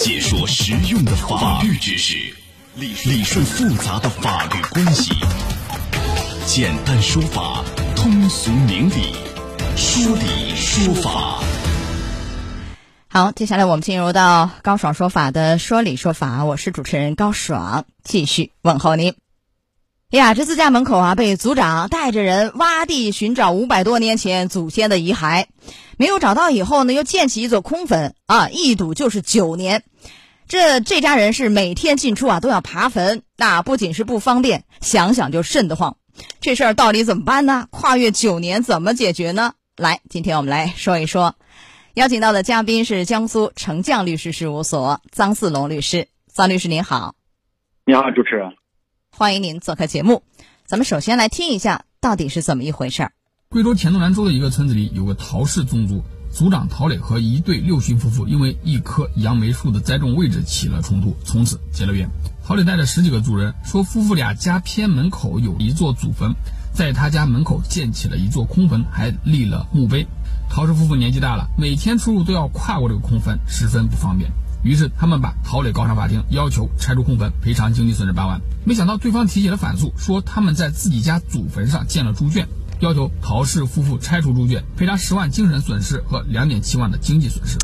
解说实用的法律知识，理理顺复杂的法律关系，简单说法，通俗明理，说理说法。好，接下来我们进入到高爽说法的说理说法，我是主持人高爽，继续问候您。哎呀，这自家门口啊，被族长带着人挖地寻找五百多年前祖先的遗骸，没有找到以后呢，又建起一座空坟啊，一堵就是九年。这这家人是每天进出啊都要爬坟，那不仅是不方便，想想就瘆得慌。这事儿到底怎么办呢？跨越九年怎么解决呢？来，今天我们来说一说。邀请到的嘉宾是江苏成将律师事务所张四龙律师，张律师您好。你好，主持人，欢迎您做客节目。咱们首先来听一下，到底是怎么一回事儿。贵州黔东南州的一个村子里，有个陶氏宗族，族长陶磊和一对六旬夫妇，因为一棵杨梅树的栽种位置起了冲突，从此结了怨。陶磊带着十几个族人说，夫妇俩家偏门口有一座祖坟，在他家门口建起了一座空坟，还立了墓碑。陶氏夫妇年纪大了，每天出入都要跨过这个空坟，十分不方便。于是他们把陶磊告上法庭，要求拆除空坟，赔偿经济损失八万。没想到对方提起了反诉，说他们在自己家祖坟上建了猪圈，要求陶氏夫妇拆除猪圈，赔偿十万精神损失和两点七万的经济损失。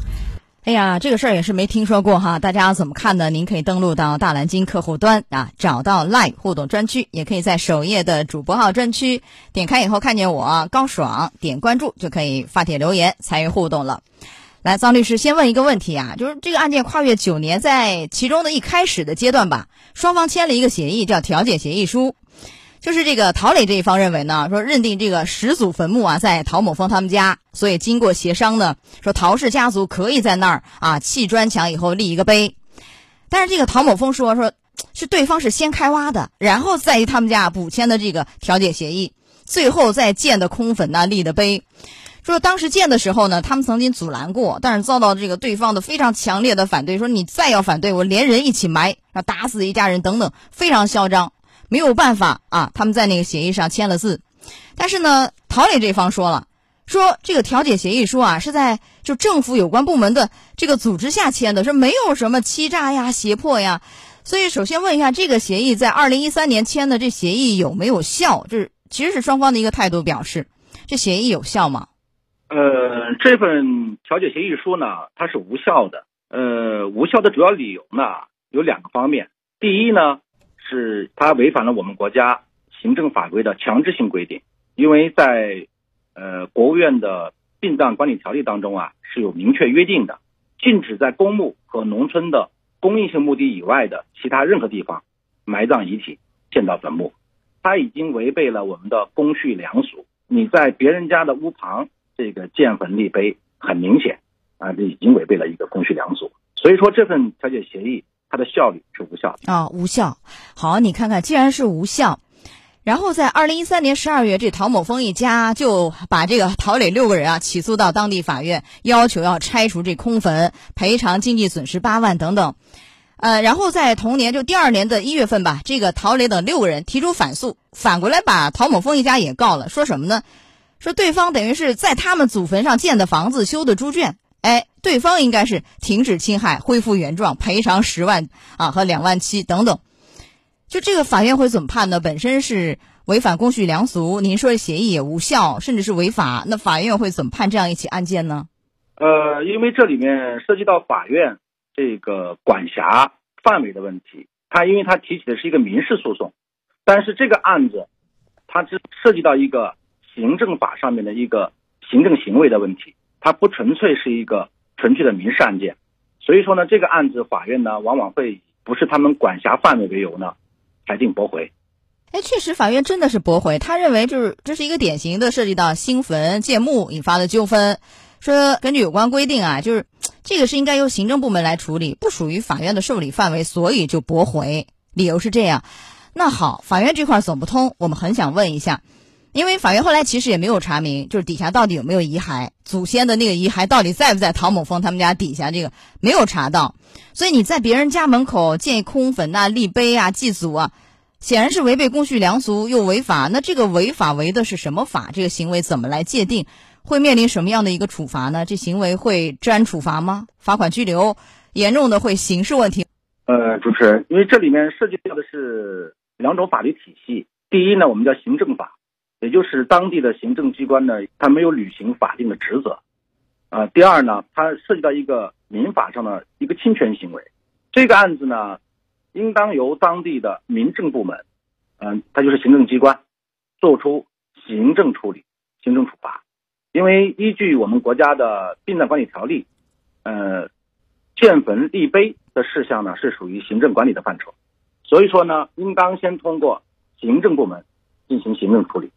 哎呀，这个事儿也是没听说过哈，大家怎么看呢？您可以登录到大蓝鲸客户端啊，找到 Live 互动专区，也可以在首页的主播号专区点开以后看见我高爽，点关注就可以发帖留言参与互动了。来，张律师先问一个问题啊，就是这个案件跨越九年，在其中的一开始的阶段吧，双方签了一个协议，叫调解协议书。就是这个陶磊这一方认为呢，说认定这个始祖坟墓啊在陶某峰他们家，所以经过协商呢，说陶氏家族可以在那儿啊砌砖墙以后立一个碑。但是这个陶某峰说，说是对方是先开挖的，然后在于他们家补签的这个调解协议，最后再建的空坟呢立的碑。说当时建的时候呢，他们曾经阻拦过，但是遭到这个对方的非常强烈的反对，说你再要反对，我连人一起埋，要打死一家人等等，非常嚣张。没有办法啊，他们在那个协议上签了字，但是呢，陶磊这方说了，说这个调解协议书啊是在就政府有关部门的这个组织下签的，说没有什么欺诈呀、胁迫呀。所以首先问一下，这个协议在二零一三年签的这协议有没有效？这是其实是双方的一个态度表示，这协议有效吗？呃，这份调解协议书呢，它是无效的。呃，无效的主要理由呢有两个方面，第一呢。是它违反了我们国家行政法规的强制性规定，因为在呃国务院的殡葬管理条例当中啊是有明确约定的，禁止在公墓和农村的公益性墓地以外的其他任何地方埋葬遗体、建造坟墓，它已经违背了我们的公序良俗。你在别人家的屋旁这个建坟立碑，很明显啊，这已经违背了一个公序良俗。所以说这份调解协议。它的效力是无效的啊，无效。好，你看看，既然是无效，然后在二零一三年十二月，这陶某峰一家就把这个陶磊六个人啊起诉到当地法院，要求要拆除这空坟，赔偿经济损失八万等等。呃，然后在同年就第二年的一月份吧，这个陶磊等六个人提出反诉，反过来把陶某峰一家也告了，说什么呢？说对方等于是在他们祖坟上建的房子修的猪圈。哎，对方应该是停止侵害，恢复原状，赔偿十万啊和两万七等等。就这个法院会怎么判呢？本身是违反公序良俗，您说协议也无效，甚至是违法，那法院会怎么判这样一起案件呢？呃，因为这里面涉及到法院这个管辖范围的问题，他因为他提起的是一个民事诉讼，但是这个案子它是涉及到一个行政法上面的一个行政行为的问题。它不纯粹是一个纯粹的民事案件，所以说呢，这个案子法院呢往往会不是他们管辖范围为由呢，裁定驳回。哎，确实，法院真的是驳回。他认为就是这是一个典型的涉及到新坟建墓引发的纠纷，说根据有关规定啊，就是这个是应该由行政部门来处理，不属于法院的受理范围，所以就驳回。理由是这样。那好，法院这块走不通，我们很想问一下。因为法院后来其实也没有查明，就是底下到底有没有遗骸，祖先的那个遗骸到底在不在陶某峰他们家底下，这个没有查到。所以你在别人家门口建空坟呐、立碑啊、祭祖啊，显然是违背公序良俗又违法。那这个违法违的是什么法？这个行为怎么来界定？会面临什么样的一个处罚呢？这行为会治安处罚吗？罚款、拘留？严重的会刑事问题。呃，主持人，因为这里面涉及到的是两种法律体系。第一呢，我们叫行政法，也就是当地的行政机关呢，它没有履行法定的职责。啊，第二呢，它涉及到一个民法上的一个侵权行为。这个案子呢，应当由当地的民政部门，嗯，它就是行政机关，做出行政处理、行政处罚。因为依据我们国家的殡葬管理条例，呃，建坟立碑的事项呢是属于行政管理的范畴，所以说呢，应当先通过行政部门进行行政处理。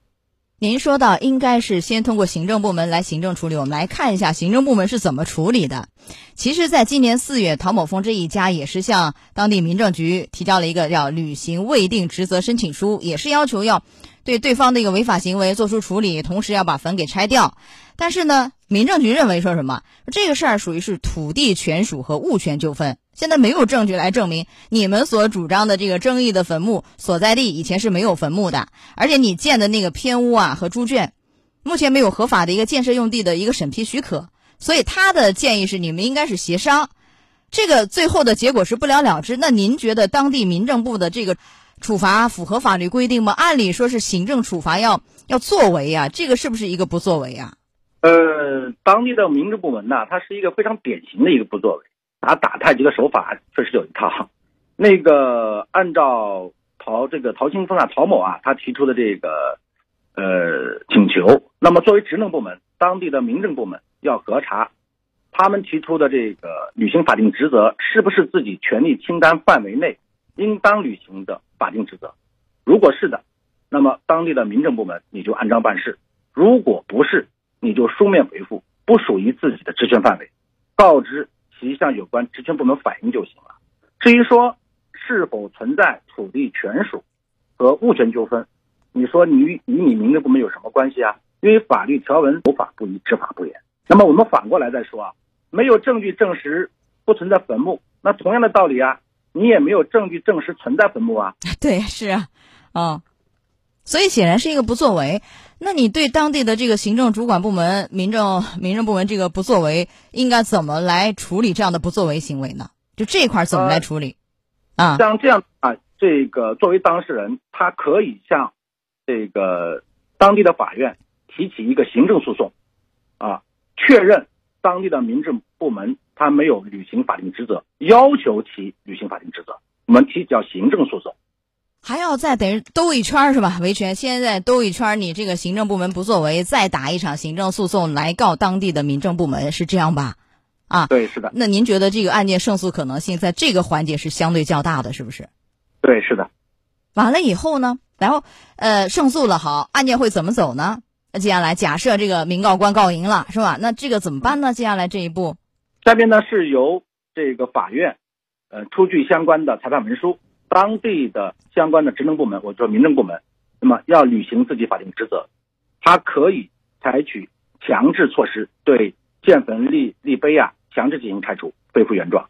您说到应该是先通过行政部门来行政处理，我们来看一下行政部门是怎么处理的。其实，在今年四月，陶某峰这一家也是向当地民政局提交了一个要履行未定职责申请书，也是要求要对对方的一个违法行为做出处理，同时要把坟给拆掉。但是呢，民政局认为说什么？这个事儿属于是土地权属和物权纠纷。现在没有证据来证明你们所主张的这个争议的坟墓所在地以前是没有坟墓的，而且你建的那个偏屋啊和猪圈，目前没有合法的一个建设用地的一个审批许可，所以他的建议是你们应该是协商，这个最后的结果是不了了之。那您觉得当地民政部的这个处罚符合法律规定吗？按理说是行政处罚要要作为啊，这个是不是一个不作为啊？呃，当地的民政部门呢，它是一个非常典型的一个不作为。打打太极的手法确实有一套，那个按照陶这个陶清峰啊陶某啊他提出的这个呃请求，那么作为职能部门，当地的民政部门要核查他们提出的这个履行法定职责是不是自己权力清单范围内应当履行的法定职责，如果是的，那么当地的民政部门你就按章办事；如果不是，你就书面回复不属于自己的职权范围，告知。其向有关职权部门反映就行了。至于说是否存在土地权属和物权纠纷，你说你与你民政部门有什么关系啊？因为法律条文有法不依，执法不严。那么我们反过来再说啊，没有证据证实不存在坟墓，那同样的道理啊，你也没有证据证实存在坟墓啊。对，是啊，啊。所以显然是一个不作为。那你对当地的这个行政主管部门、民政民政部门这个不作为，应该怎么来处理这样的不作为行为呢？就这一块怎么来处理？啊，像这样啊，这个作为当事人，他可以向这个当地的法院提起一个行政诉讼，啊，确认当地的民政部门他没有履行法定职责，要求其履行法定职责，我们提交行政诉讼。还要再等于兜一圈是吧？维权，现在兜一圈，你这个行政部门不作为，再打一场行政诉讼来告当地的民政部门，是这样吧？啊，对，是的。那您觉得这个案件胜诉可能性在这个环节是相对较大的，是不是？对，是的。完了以后呢？然后呃，胜诉了，好，案件会怎么走呢？那接下来假设这个民告官告赢了，是吧？那这个怎么办呢？接下来这一步，下边呢是由这个法院呃出具相关的裁判文书。当地的相关的职能部门，或者说民政部门，那么要履行自己法定职责，他可以采取强制措施，对建坟立立碑啊，强制进行拆除，恢复原状。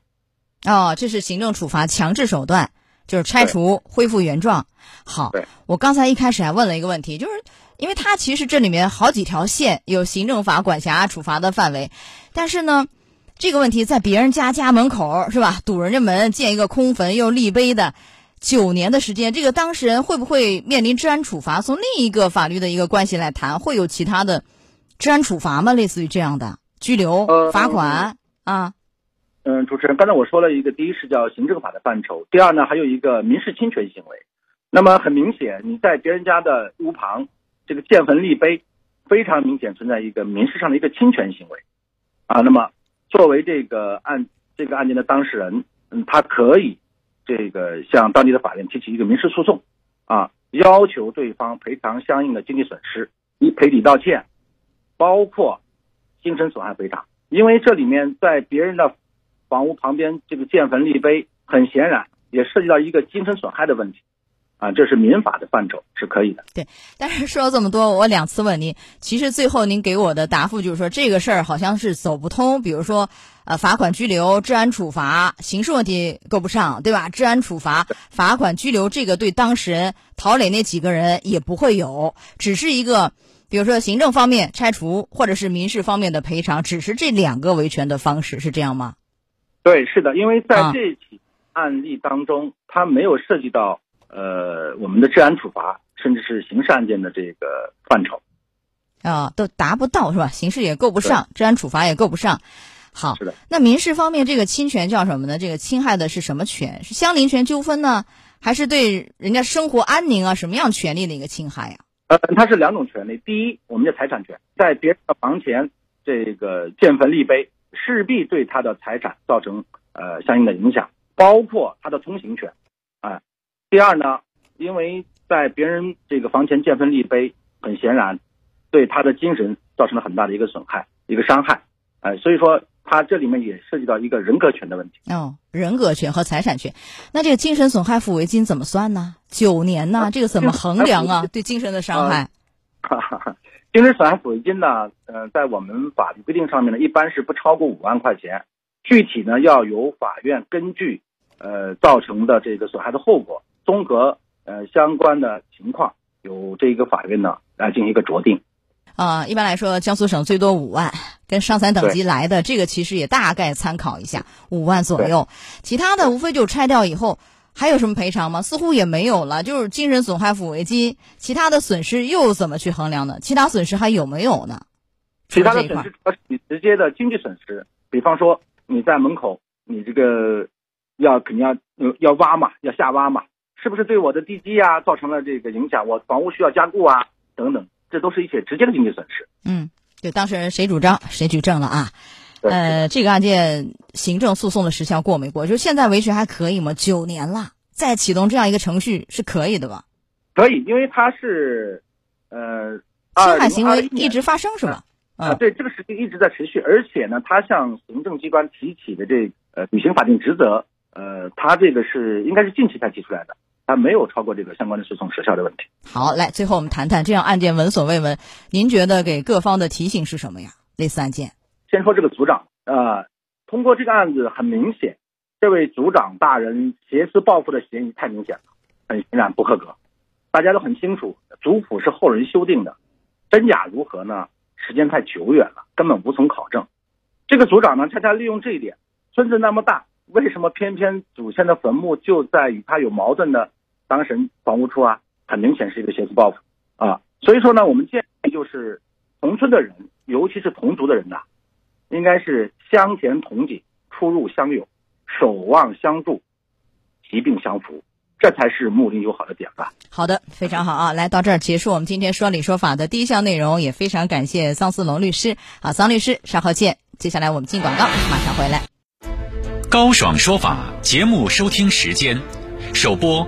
哦，这是行政处罚强制手段，就是拆除恢复原状。好，我刚才一开始还问了一个问题，就是因为它其实这里面好几条线有行政法管辖处罚的范围，但是呢。这个问题在别人家家门口是吧？堵人家门建一个空坟又立碑的，九年的时间，这个当事人会不会面临治安处罚？从另一个法律的一个关系来谈，会有其他的治安处罚吗？类似于这样的拘留、罚款啊？嗯，主持人，刚才我说了一个，第一是叫行政法的范畴，第二呢还有一个民事侵权行为。那么很明显，你在别人家的屋旁这个建坟立碑，非常明显存在一个民事上的一个侵权行为啊。那么作为这个案这个案件的当事人，嗯，他可以这个向当地的法院提起一个民事诉讼，啊，要求对方赔偿相应的经济损失，以赔礼道歉，包括精神损害赔偿。因为这里面在别人的房屋旁边这个建坟立碑，很显然也涉及到一个精神损害的问题。啊，这是民法的范畴，是可以的。对，但是说了这么多，我两次问您，其实最后您给我的答复就是说，这个事儿好像是走不通。比如说，呃，罚款、拘留、治安处罚，刑事问题够不上，对吧？治安处罚、罚款、拘留，这个对当事人陶磊那几个人也不会有，只是一个，比如说行政方面拆除，或者是民事方面的赔偿，只是这两个维权的方式，是这样吗？对，是的，因为在啊这起案例当中，它没有涉及到呃我们的治安处罚，甚至是刑事案件的这个范畴。啊，都达不到是吧？刑事也够不上，治安处罚也够不上。好是的，那民事方面这个侵权叫什么呢？这个侵害的是什么权？是相邻权纠纷呢，还是对人家生活安宁啊什么样权利的一个侵害呀、呃，它是两种权利。第一，我们的财产权，在别人的房前这个建坟立碑，势必对他的财产造成呃相应的影响，包括他的通行权。哎、第二呢，因为在别人这个房前建坟立碑，很显然对他的精神造成了很大的一个损害、一个伤害。哎、所以说它这里面也涉及到一个人格权的问题。哦，人格权和财产权，那这个精神损害抚慰金怎么算呢？九年呢？啊这个怎么衡量啊？对精神的伤害？哈哈哈，精神损害抚慰金呢，呃，在我们法律规定上面呢，一般是不超过五万块钱，具体呢要由法院根据呃造成的这个损害的后果，综合呃相关的情况，由这一个法院呢来进行一个酌定。啊，一般来说，江苏省最多五万，跟上三等级来的这个其实也大概参考一下，五万左右。其他的无非就拆掉以后，还有什么赔偿吗？似乎也没有了，就是精神损害抚慰金，其他的损失又怎么去衡量呢？其他损失还有没有呢？其他的损失主要是你直接的经济损失，比方说你在门口，你这个要肯定要呃要挖嘛，要下挖嘛，是不是对我的地基啊造成了这个影响？我房屋需要加固啊，等等，这都是一些直接的经济损失。嗯，对当事人谁主张谁举证了啊。呃，这个案件行政诉讼的时效过没过？就现在维权还可以吗？九年了，再启动这样一个程序是可以的吧？可以，因为它是呃侵害行为一直发生是吧？啊，嗯，对，这个事情一直在持续，而且呢，他向行政机关提起的这呃履行法定职责，呃，他这个是应该是近期才提出来的，他没有超过这个相关的诉讼时效的问题。好，来，最后我们谈谈这样案件闻所未闻，您觉得给各方的提醒是什么呀？类似案件，先说这个组长，呃，通过这个案子很明显，这位组长大人挟私报复的嫌疑太明显了，很显然不合格。大家都很清楚，族谱是后人修订的，真假如何呢？时间太久远了，根本无从考证。这个组长呢，恰恰利用这一点，村子那么大，为什么偏偏祖先的坟墓就在与他有矛盾的当事人房屋处啊？很明显是一个挟私报复啊。所以说呢，我们建议就是同村的人，尤其是同族的人呐、应该是相田同景，出入相友，守望相助，疾病相扶，这才是睦邻友好的典范。好的，非常好啊！来到这儿结束我们今天说理说法的第一项内容，也非常感谢桑思龙律师。好，桑律师，稍后见。接下来我们进广告，马上回来。高爽说法节目收听时间：首播